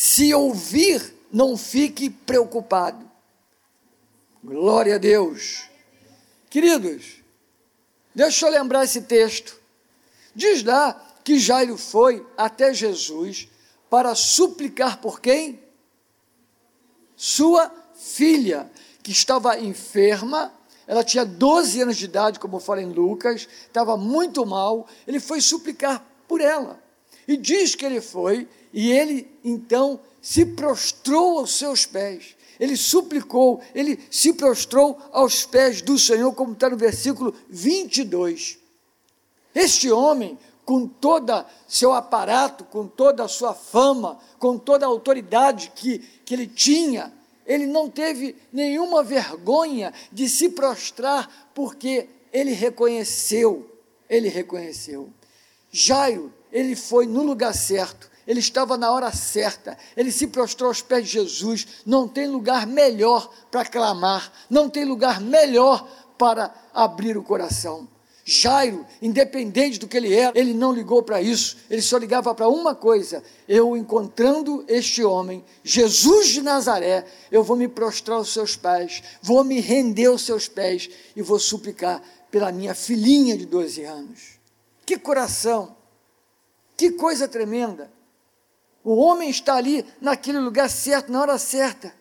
se ouvir, não fique preocupado. Glória a Deus. Queridos, deixa eu lembrar esse texto. Diz lá que Jairo foi até Jesus para suplicar por quem? Sua filha, que estava enferma, ela tinha 12 anos de idade, como fala em Lucas, estava muito mal, ele foi suplicar por ela. E diz que ele foi, e ele então se prostrou aos seus pés. Ele suplicou, ele se prostrou aos pés do Senhor, como está no versículo 22. Este homem, com todo seu aparato, com toda a sua fama, com toda a autoridade que, que ele tinha, ele não teve nenhuma vergonha de se prostrar, porque ele reconheceu, ele reconheceu. Jairo, ele foi no lugar certo, ele estava na hora certa, ele se prostrou aos pés de Jesus. Não tem lugar melhor para clamar, não tem lugar melhor para abrir o coração. Jairo, independente do que ele era, ele não ligou para isso, ele só ligava para uma coisa: eu encontrando este homem, Jesus de Nazaré, eu vou me prostrar aos seus pés, vou me render aos seus pés e vou suplicar pela minha filhinha de 12 anos. Que coração, que coisa tremenda. O homem está ali naquele lugar certo, na hora certa,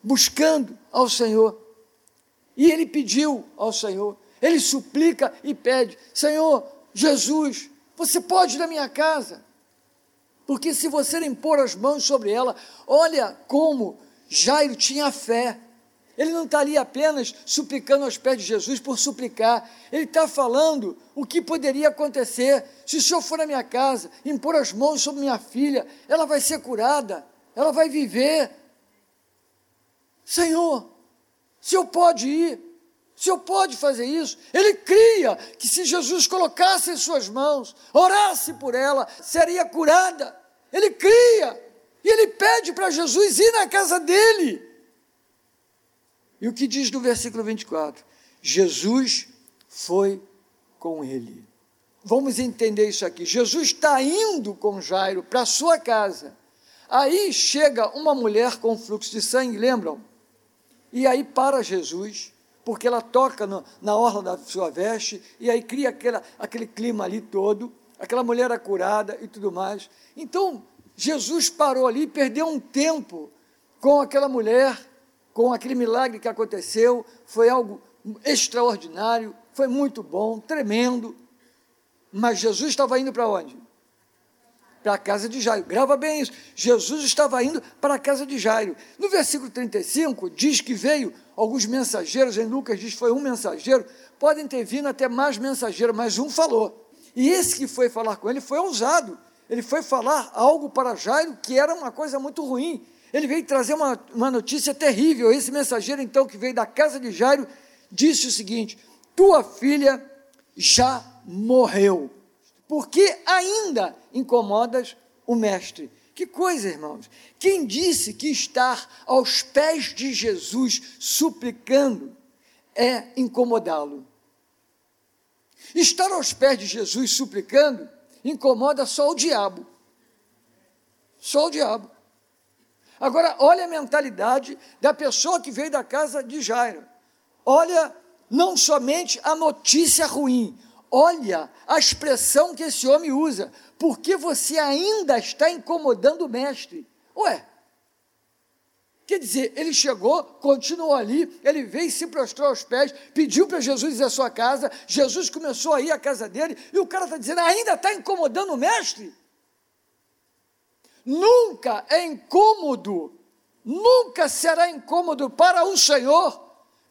buscando ao Senhor. E ele pediu ao Senhor, ele suplica e pede: Senhor, Jesus, você pode ir na minha casa, porque se você pôr as mãos sobre ela, olha como Jairo tinha fé. Ele não está ali apenas suplicando aos pés de Jesus por suplicar, ele está falando o que poderia acontecer se o Senhor for na minha casa, impor as mãos sobre minha filha, ela vai ser curada, ela vai viver. Senhor, o Senhor pode ir, o Senhor pode fazer isso. Ele cria que se Jesus colocasse em suas mãos, orasse por ela, seria curada. Ele cria e ele pede para Jesus ir na casa dele. E o que diz no versículo 24? Jesus foi com ele. Vamos entender isso aqui. Jesus está indo com Jairo para sua casa. Aí chega uma mulher com fluxo de sangue, lembram? E aí para Jesus, porque ela toca no, na orla da sua veste, e aí cria aquela, aquele clima ali todo, aquela mulher é curada e tudo mais. Então, Jesus parou ali, perdeu um tempo com aquela mulher, com aquele milagre que aconteceu, foi algo extraordinário, foi muito bom, tremendo. Mas Jesus estava indo para onde? Para a casa de Jairo. Grava bem isso. Jesus estava indo para a casa de Jairo. No versículo 35, diz que veio alguns mensageiros, em Lucas diz que foi um mensageiro, podem ter vindo até mais mensageiros, mas um falou. E esse que foi falar com ele foi ousado. Ele foi falar algo para Jairo que era uma coisa muito ruim. Ele veio trazer uma, uma notícia terrível. Esse mensageiro, então, que veio da casa de Jairo, disse o seguinte: Tua filha já morreu, porque ainda incomodas o mestre. Que coisa, irmãos! Quem disse que estar aos pés de Jesus suplicando é incomodá-lo? Estar aos pés de Jesus suplicando incomoda só o diabo. Só o diabo. Agora, olha a mentalidade da pessoa que veio da casa de Jairo. Olha não somente a notícia ruim, olha a expressão que esse homem usa. Porque você ainda está incomodando o mestre. Ué, Quer dizer, ele chegou, continuou ali, ele veio e se prostrou aos pés, pediu para Jesus ir à sua casa, Jesus começou a ir à casa dele, e o cara está dizendo, ainda está incomodando o mestre? Nunca é incômodo, nunca será incômodo para o Senhor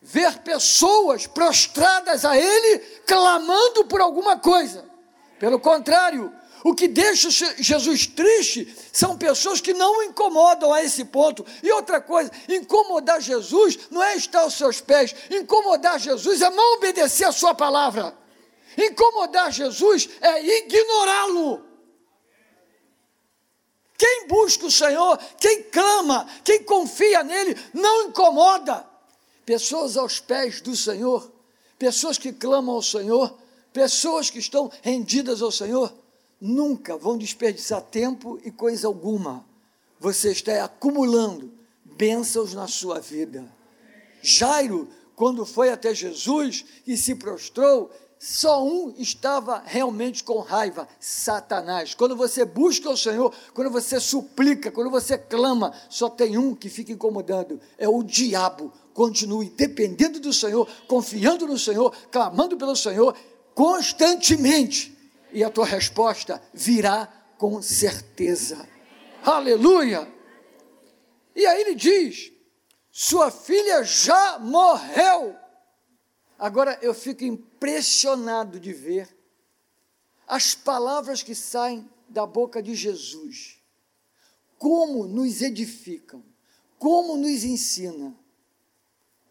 ver pessoas prostradas a Ele, clamando por alguma coisa. Pelo contrário, o que deixa Jesus triste são pessoas que não o incomodam a esse ponto. E outra coisa, incomodar Jesus não é estar aos seus pés, incomodar Jesus é não obedecer a Sua palavra. Incomodar Jesus é ignorá-lo. Quem busca o Senhor, quem clama, quem confia nele, não incomoda. Pessoas aos pés do Senhor, pessoas que clamam ao Senhor, pessoas que estão rendidas ao Senhor, nunca vão desperdiçar tempo e coisa alguma. você está acumulando bênçãos na sua vida. Jairo, quando foi até Jesus e se prostrou, só um estava realmente com raiva: Satanás. Quando você busca o Senhor, quando você suplica, quando você clama, só tem um que fica incomodando: é o diabo. Continue dependendo do Senhor, confiando no Senhor, clamando pelo Senhor constantemente, e a tua resposta virá com certeza. Aleluia! E aí ele diz: sua filha já morreu. Agora eu fico impressionado de ver as palavras que saem da boca de Jesus. Como nos edificam, como nos ensina.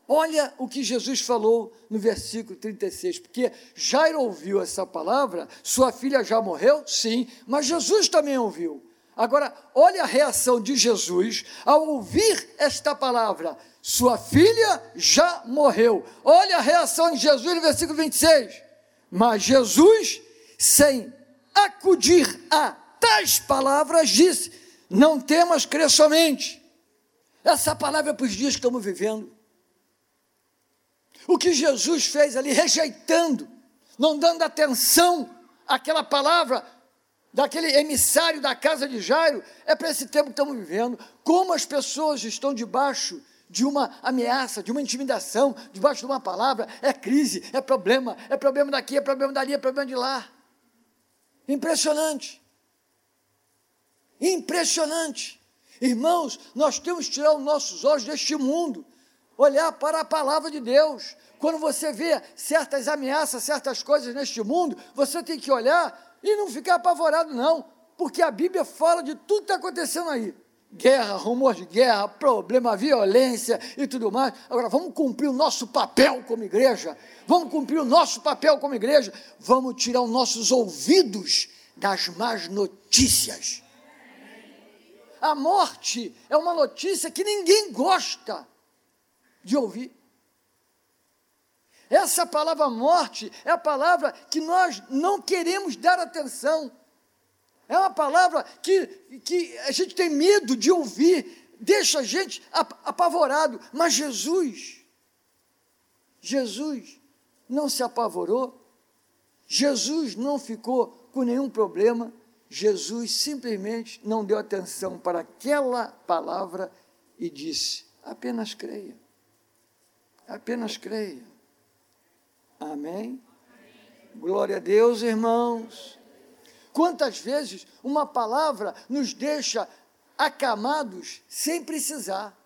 Olha o que Jesus falou no versículo 36, porque Jairo ouviu essa palavra, sua filha já morreu? Sim, mas Jesus também ouviu. Agora, olha a reação de Jesus ao ouvir esta palavra: Sua filha já morreu. Olha a reação de Jesus no versículo 26. Mas Jesus, sem acudir a tais palavras, disse: Não temas, crer somente. Essa palavra é para os dias que estamos vivendo. O que Jesus fez ali, rejeitando, não dando atenção àquela palavra, daquele emissário da casa de Jairo, é para esse tempo que estamos vivendo. Como as pessoas estão debaixo de uma ameaça, de uma intimidação, debaixo de uma palavra, é crise, é problema, é problema daqui, é problema dali, é problema de lá. Impressionante. Impressionante. Irmãos, nós temos que tirar os nossos olhos deste mundo, olhar para a palavra de Deus. Quando você vê certas ameaças, certas coisas neste mundo, você tem que olhar e não ficar apavorado, não, porque a Bíblia fala de tudo que está acontecendo aí. Guerra, rumor de guerra, problema, violência e tudo mais. Agora, vamos cumprir o nosso papel como igreja. Vamos cumprir o nosso papel como igreja. Vamos tirar os nossos ouvidos das más notícias. A morte é uma notícia que ninguém gosta de ouvir. Essa palavra morte é a palavra que nós não queremos dar atenção. É uma palavra que, que a gente tem medo de ouvir, deixa a gente apavorado. Mas Jesus, Jesus não se apavorou, Jesus não ficou com nenhum problema, Jesus simplesmente não deu atenção para aquela palavra e disse: apenas creia, apenas creia. Amém? Glória a Deus, irmãos. Quantas vezes uma palavra nos deixa acamados sem precisar?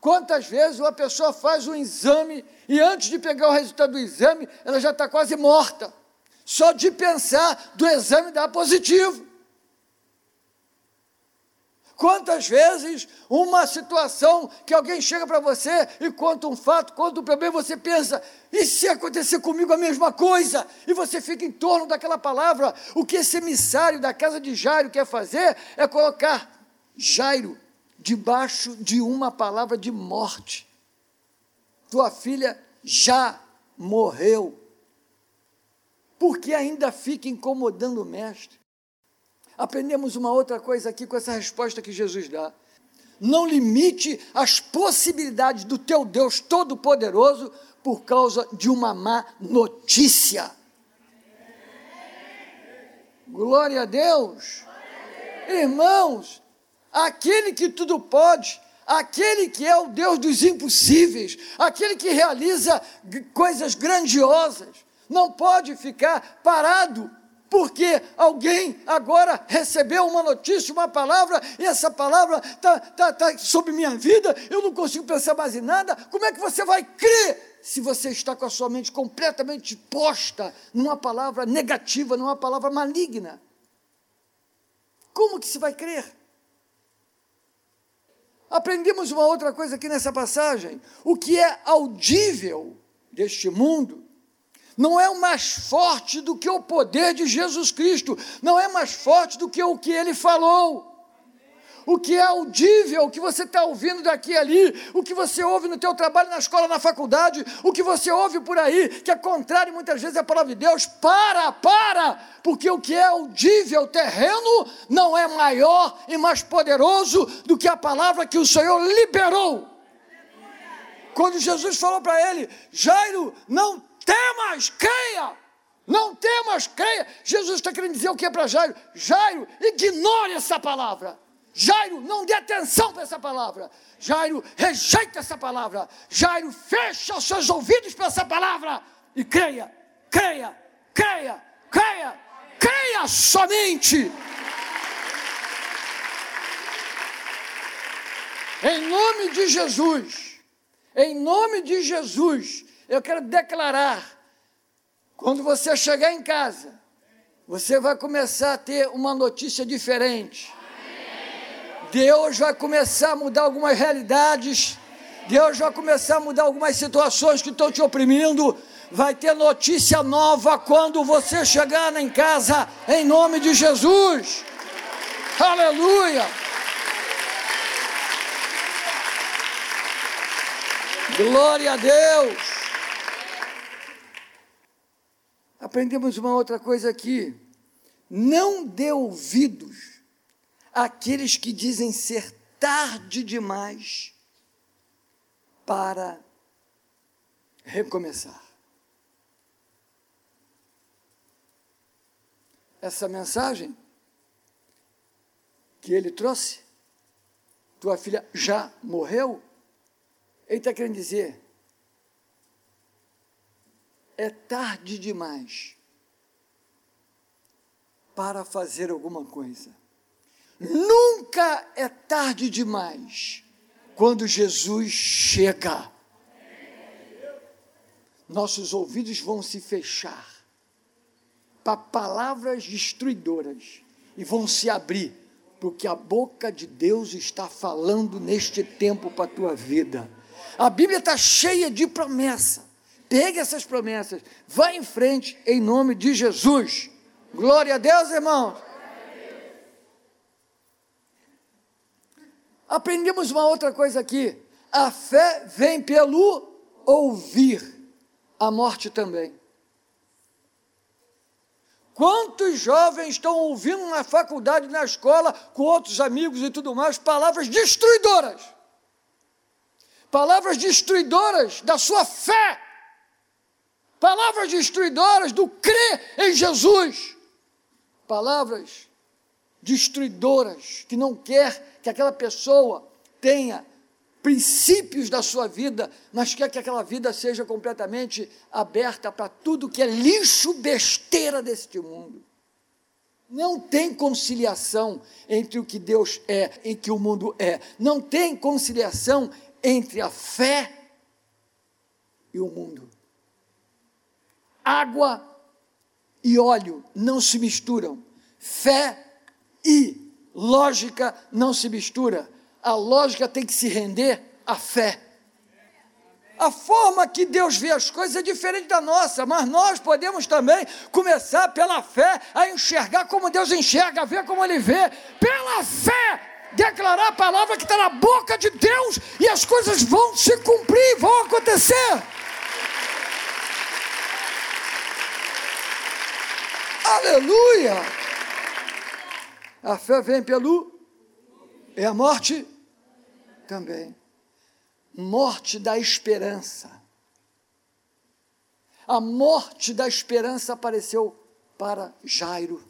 Quantas vezes uma pessoa faz um exame e antes de pegar o resultado do exame, ela já está quase morta. Só de pensar do exame dar positivo. Quantas vezes uma situação que alguém chega para você e conta um fato, conta um problema, você pensa, e se acontecer comigo a mesma coisa? E você fica em torno daquela palavra. O que esse emissário da casa de Jairo quer fazer é colocar Jairo debaixo de uma palavra de morte. Tua filha já morreu. Porque ainda fica incomodando o mestre. Aprendemos uma outra coisa aqui com essa resposta que Jesus dá. Não limite as possibilidades do teu Deus Todo-Poderoso por causa de uma má notícia. Glória a Deus. Irmãos, aquele que tudo pode, aquele que é o Deus dos impossíveis, aquele que realiza coisas grandiosas, não pode ficar parado porque alguém agora recebeu uma notícia, uma palavra, e essa palavra está tá, tá sobre minha vida, eu não consigo pensar mais em nada. Como é que você vai crer se você está com a sua mente completamente posta numa palavra negativa, numa palavra maligna? Como que se vai crer? Aprendemos uma outra coisa aqui nessa passagem: o que é audível deste mundo não é mais forte do que o poder de Jesus Cristo, não é mais forte do que o que ele falou. o que é audível, o que você está ouvindo daqui e ali, o que você ouve no teu trabalho, na escola, na faculdade, o que você ouve por aí, que é contrário muitas vezes à palavra de Deus, para, para, porque o que é audível, terreno, não é maior e mais poderoso do que a palavra que o Senhor liberou. Quando Jesus falou para ele, Jairo, não temas, creia. Não temas, creia. Jesus está querendo dizer o que para Jairo? Jairo, ignore essa palavra. Jairo, não dê atenção para essa palavra. Jairo, rejeita essa palavra. Jairo, fecha os seus ouvidos para essa palavra. E creia, creia, creia, creia, creia somente. Em nome de Jesus, em nome de Jesus, eu quero declarar quando você chegar em casa, você vai começar a ter uma notícia diferente. Deus vai começar a mudar algumas realidades. Deus vai começar a mudar algumas situações que estão te oprimindo. Vai ter notícia nova quando você chegar em casa, em nome de Jesus. Aleluia. Glória a Deus. Aprendemos uma outra coisa aqui. Não dê ouvidos àqueles que dizem ser tarde demais para recomeçar. Essa mensagem que ele trouxe, tua filha já morreu, ele está querendo dizer, é tarde demais para fazer alguma coisa. Nunca é tarde demais quando Jesus chega. Nossos ouvidos vão se fechar para palavras destruidoras e vão se abrir porque a boca de Deus está falando neste tempo para a tua vida. A Bíblia está cheia de promessa. Pegue essas promessas, vá em frente em nome de Jesus. Glória a Deus, irmãos. Aprendemos uma outra coisa aqui. A fé vem pelo ouvir, a morte também. Quantos jovens estão ouvindo na faculdade, na escola, com outros amigos e tudo mais, palavras destruidoras? Palavras destruidoras da sua fé palavras destruidoras do crer em Jesus, palavras destruidoras que não quer que aquela pessoa tenha princípios da sua vida, mas quer que aquela vida seja completamente aberta para tudo que é lixo, besteira deste mundo. Não tem conciliação entre o que Deus é e que o mundo é. Não tem conciliação entre a fé e o mundo. Água e óleo não se misturam. Fé e lógica não se mistura. A lógica tem que se render à fé. A forma que Deus vê as coisas é diferente da nossa, mas nós podemos também começar pela fé a enxergar como Deus enxerga, a ver como Ele vê, pela fé, declarar a palavra que está na boca de Deus e as coisas vão se cumprir, vão acontecer. Aleluia! A fé vem pelo. É a morte também. Morte da esperança. A morte da esperança apareceu para Jairo.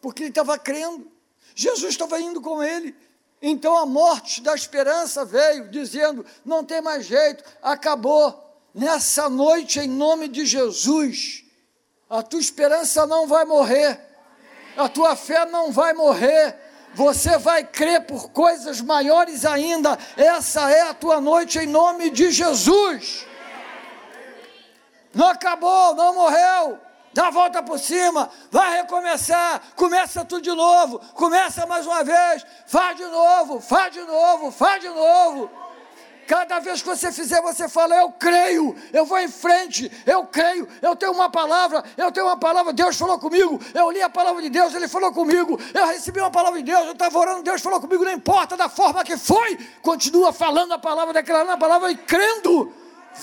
Porque ele estava crendo. Jesus estava indo com ele. Então a morte da esperança veio, dizendo: não tem mais jeito, acabou. Nessa noite, em nome de Jesus, a tua esperança não vai morrer, a tua fé não vai morrer, você vai crer por coisas maiores ainda. Essa é a tua noite em nome de Jesus. Não acabou, não morreu. Dá a volta por cima, vai recomeçar, começa tudo de novo, começa mais uma vez, faz de novo, faz de novo, faz de novo. Cada vez que você fizer, você fala: Eu creio, eu vou em frente, eu creio, eu tenho uma palavra, eu tenho uma palavra, Deus falou comigo, eu li a palavra de Deus, Ele falou comigo, eu recebi uma palavra de Deus, eu estava orando, Deus falou comigo, não importa da forma que foi, continua falando a palavra, declarando a palavra e crendo,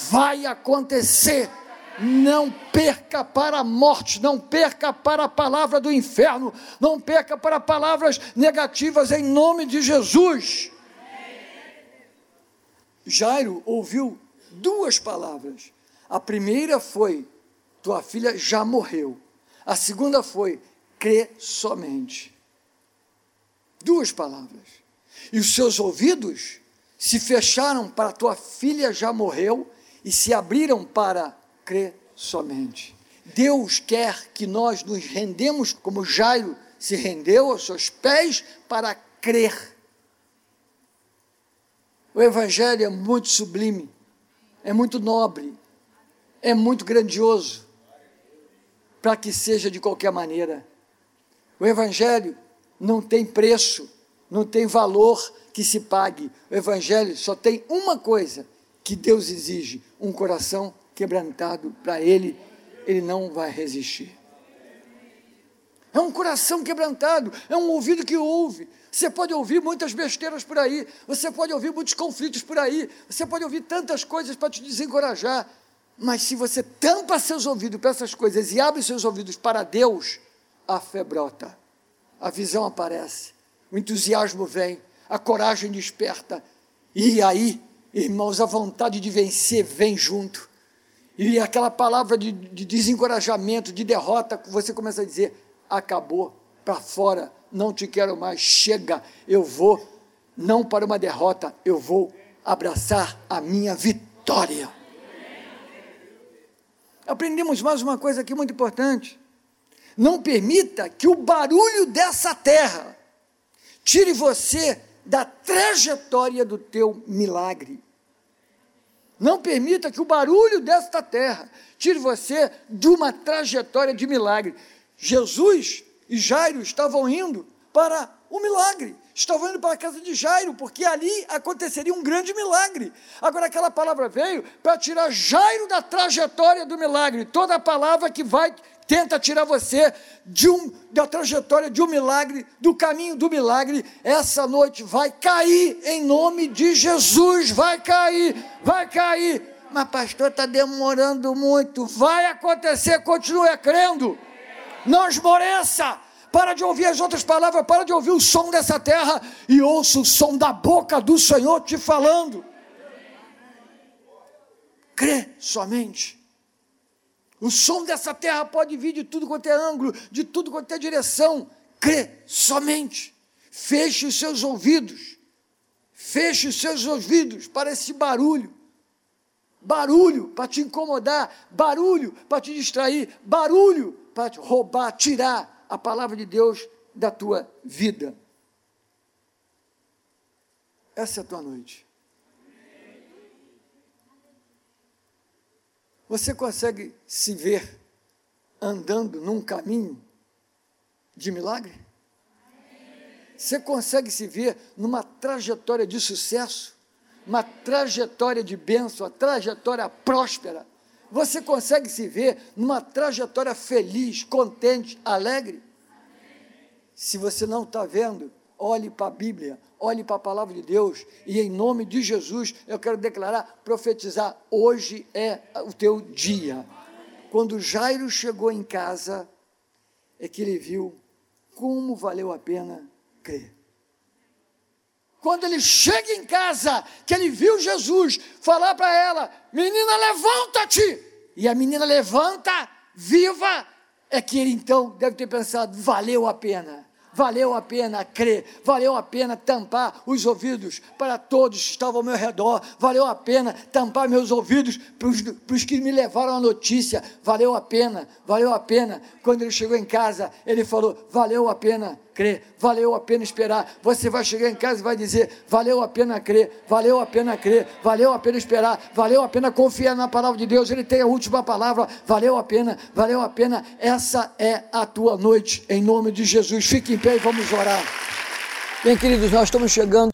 vai acontecer. Não perca para a morte, não perca para a palavra do inferno, não perca para palavras negativas em nome de Jesus. Jairo ouviu duas palavras. A primeira foi: tua filha já morreu. A segunda foi: crê somente. Duas palavras. E os seus ouvidos se fecharam para tua filha já morreu e se abriram para crer somente. Deus quer que nós nos rendemos como Jairo se rendeu aos seus pés para crer o Evangelho é muito sublime, é muito nobre, é muito grandioso, para que seja de qualquer maneira. O Evangelho não tem preço, não tem valor que se pague. O Evangelho só tem uma coisa que Deus exige: um coração quebrantado para Ele, Ele não vai resistir. É um coração quebrantado, é um ouvido que ouve, você pode ouvir muitas besteiras por aí, você pode ouvir muitos conflitos por aí, você pode ouvir tantas coisas para te desencorajar, mas se você tampa seus ouvidos para essas coisas e abre seus ouvidos para Deus, a fé brota, a visão aparece, o entusiasmo vem, a coragem desperta, e aí, irmãos, a vontade de vencer vem junto. E aquela palavra de, de desencorajamento, de derrota, você começa a dizer: acabou, para fora, não te quero mais, chega, eu vou, não para uma derrota, eu vou abraçar a minha vitória. Aprendemos mais uma coisa aqui muito importante. Não permita que o barulho dessa terra tire você da trajetória do teu milagre. Não permita que o barulho desta terra tire você de uma trajetória de milagre. Jesus e Jairo estavam indo para o milagre, estavam indo para a casa de Jairo, porque ali aconteceria um grande milagre. Agora, aquela palavra veio para tirar Jairo da trajetória do milagre. Toda palavra que vai tenta tirar você de um, da trajetória de um milagre, do caminho do milagre, essa noite vai cair em nome de Jesus, vai cair, vai cair. Mas, pastor, está demorando muito. Vai acontecer, continue crendo não esmoreça. Para de ouvir as outras palavras, para de ouvir o som dessa terra e ouça o som da boca do Senhor te falando. Crê somente. O som dessa terra pode vir de tudo quanto é ângulo, de tudo quanto é direção. Crê somente. Feche os seus ouvidos. Feche os seus ouvidos para esse barulho. Barulho para te incomodar, barulho para te distrair, barulho para roubar, tirar a palavra de Deus da tua vida. Essa é a tua noite. Você consegue se ver andando num caminho de milagre? Você consegue se ver numa trajetória de sucesso, uma trajetória de bênção, uma trajetória próspera? Você consegue se ver numa trajetória feliz, contente, alegre? Se você não está vendo, olhe para a Bíblia, olhe para a palavra de Deus, e em nome de Jesus eu quero declarar, profetizar: hoje é o teu dia. Quando Jairo chegou em casa, é que ele viu como valeu a pena crer. Quando ele chega em casa, que ele viu Jesus falar para ela: Menina, levanta-te! E a menina levanta, viva, é que ele então deve ter pensado: valeu a pena valeu a pena crer, valeu a pena tampar os ouvidos para todos que estavam ao meu redor, valeu a pena tampar meus ouvidos para os que me levaram a notícia, valeu a pena, valeu a pena. Quando ele chegou em casa, ele falou: valeu a pena crer, valeu a pena esperar. Você vai chegar em casa e vai dizer: valeu a pena crer, valeu a pena crer, valeu a pena esperar, valeu a pena confiar na palavra de Deus. Ele tem a última palavra, valeu a pena, valeu a pena. Essa é a tua noite, em nome de Jesus. Fique em pé e vamos orar. Bem, queridos, nós estamos chegando.